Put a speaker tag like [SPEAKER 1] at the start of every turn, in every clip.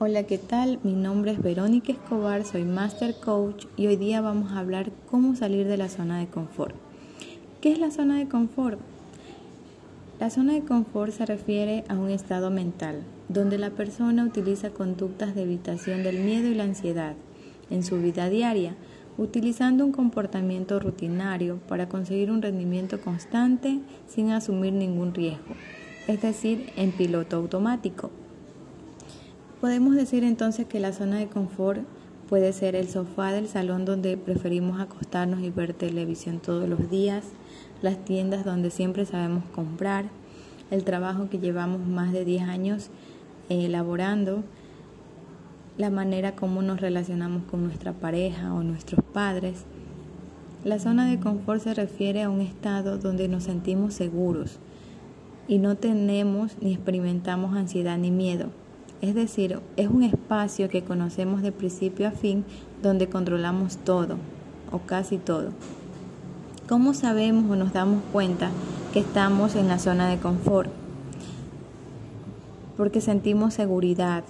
[SPEAKER 1] Hola, ¿qué tal? Mi nombre es Verónica Escobar, soy Master Coach y hoy día vamos a hablar cómo salir de la zona de confort. ¿Qué es la zona de confort? La zona de confort se refiere a un estado mental donde la persona utiliza conductas de evitación del miedo y la ansiedad en su vida diaria, utilizando un comportamiento rutinario para conseguir un rendimiento constante sin asumir ningún riesgo, es decir, en piloto automático. Podemos decir entonces que la zona de confort puede ser el sofá del salón donde preferimos acostarnos y ver televisión todos los días, las tiendas donde siempre sabemos comprar, el trabajo que llevamos más de 10 años eh, elaborando, la manera como nos relacionamos con nuestra pareja o nuestros padres. La zona de confort se refiere a un estado donde nos sentimos seguros y no tenemos ni experimentamos ansiedad ni miedo es decir, es un espacio que conocemos de principio a fin donde controlamos todo o casi todo. ¿Cómo sabemos o nos damos cuenta que estamos en la zona de confort? Porque sentimos seguridad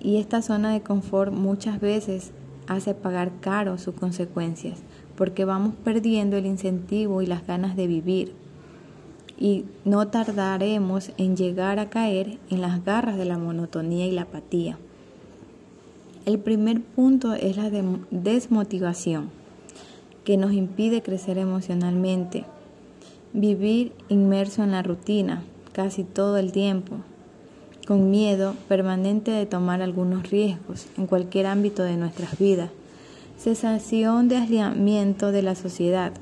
[SPEAKER 1] y esta zona de confort muchas veces hace pagar caro sus consecuencias porque vamos perdiendo el incentivo y las ganas de vivir y no tardaremos en llegar a caer en las garras de la monotonía y la apatía. El primer punto es la desmotivación, que nos impide crecer emocionalmente, vivir inmerso en la rutina casi todo el tiempo, con miedo permanente de tomar algunos riesgos en cualquier ámbito de nuestras vidas, cesación de aislamiento de la sociedad,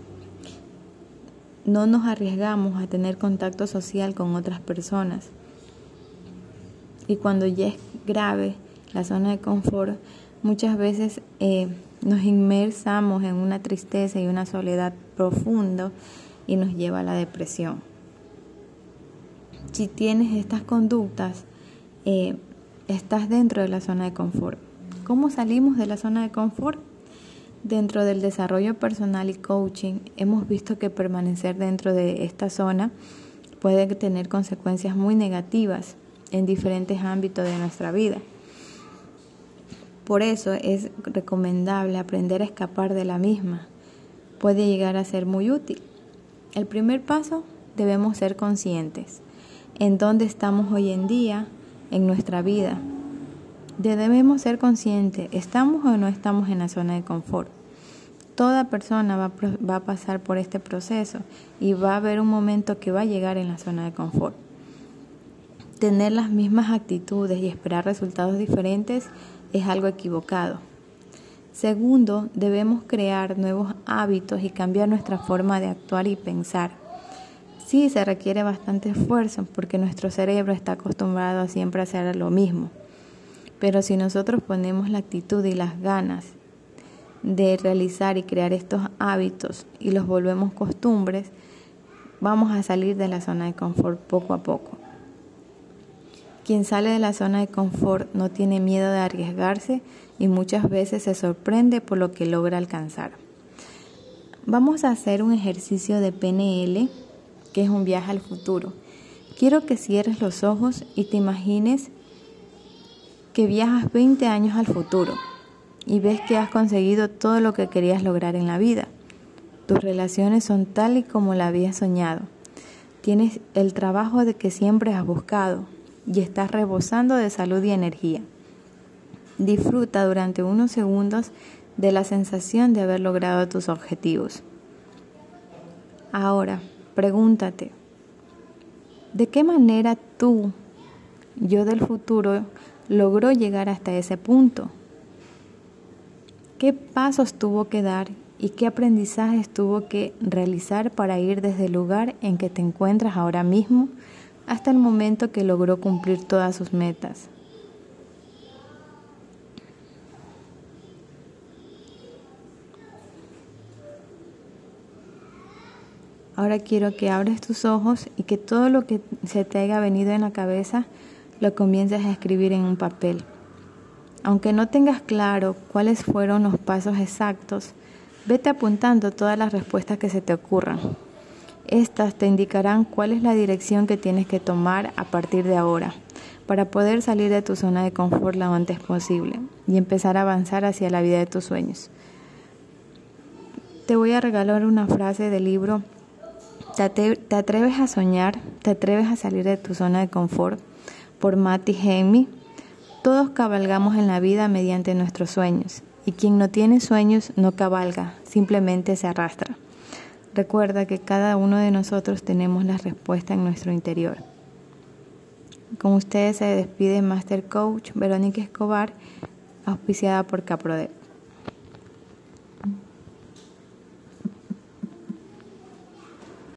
[SPEAKER 1] no nos arriesgamos a tener contacto social con otras personas. Y cuando ya es grave la zona de confort, muchas veces eh, nos inmersamos en una tristeza y una soledad profunda y nos lleva a la depresión. Si tienes estas conductas, eh, estás dentro de la zona de confort. ¿Cómo salimos de la zona de confort? Dentro del desarrollo personal y coaching hemos visto que permanecer dentro de esta zona puede tener consecuencias muy negativas en diferentes ámbitos de nuestra vida. Por eso es recomendable aprender a escapar de la misma. Puede llegar a ser muy útil. El primer paso debemos ser conscientes en dónde estamos hoy en día en nuestra vida, Debemos ser conscientes, ¿estamos o no estamos en la zona de confort? Toda persona va, a pasar por este proceso y va a haber un momento que va a llegar en la zona de confort. Tener las mismas actitudes y esperar resultados diferentes es algo equivocado. Segundo, debemos crear nuevos hábitos y cambiar nuestra forma de actuar y pensar. Sí, se requiere bastante esfuerzo porque nuestro cerebro está acostumbrado a siempre hacer lo mismo. Pero si nosotros ponemos la actitud y las ganas de realizar y crear estos hábitos y los volvemos costumbres, vamos a salir de la zona de confort poco a poco. Quien sale de la zona de confort no tiene miedo de arriesgarse y muchas veces se sorprende por lo que logra alcanzar. Vamos a hacer un ejercicio de PNL, que es un viaje al futuro. Quiero que cierres los ojos y te imagines que viajas 20 años al futuro y ves que has conseguido todo lo que querías lograr en la vida. Tus relaciones son tal y como la habías soñado. Tienes el trabajo de que siempre has buscado y estás rebosando de salud y energía. Disfruta durante unos segundos de la sensación de haber logrado tus objetivos. Ahora, pregúntate, ¿de qué manera tú, yo del futuro, logró llegar hasta ese punto? ¿Qué pasos tuvo que dar y qué aprendizajes tuvo que realizar para ir desde el lugar en que te encuentras ahora mismo hasta el momento que logró cumplir todas sus metas? Ahora quiero que abres tus ojos y que todo lo que se te haya venido en la cabeza lo comiences a escribir en un papel. Aunque no tengas claro cuáles fueron los pasos exactos, vete apuntando todas las respuestas que se te ocurran. Estas te indicarán cuál es la dirección que tienes que tomar a partir de ahora para poder salir de tu zona de confort lo antes posible y empezar a avanzar hacia la vida de tus sueños. Te voy a regalar una frase del libro ¿Te, atreves a soñar? ¿Te atreves a salir de tu zona de confort? Por Matty Hemi. Todos cabalgamos en la vida mediante nuestros sueños y quien no tiene sueños no cabalga, simplemente se arrastra. Recuerda que cada uno de nosotros tenemos la respuesta en nuestro interior. Con ustedes se despide Master Coach Verónica Escobar, auspiciada por Caprodet.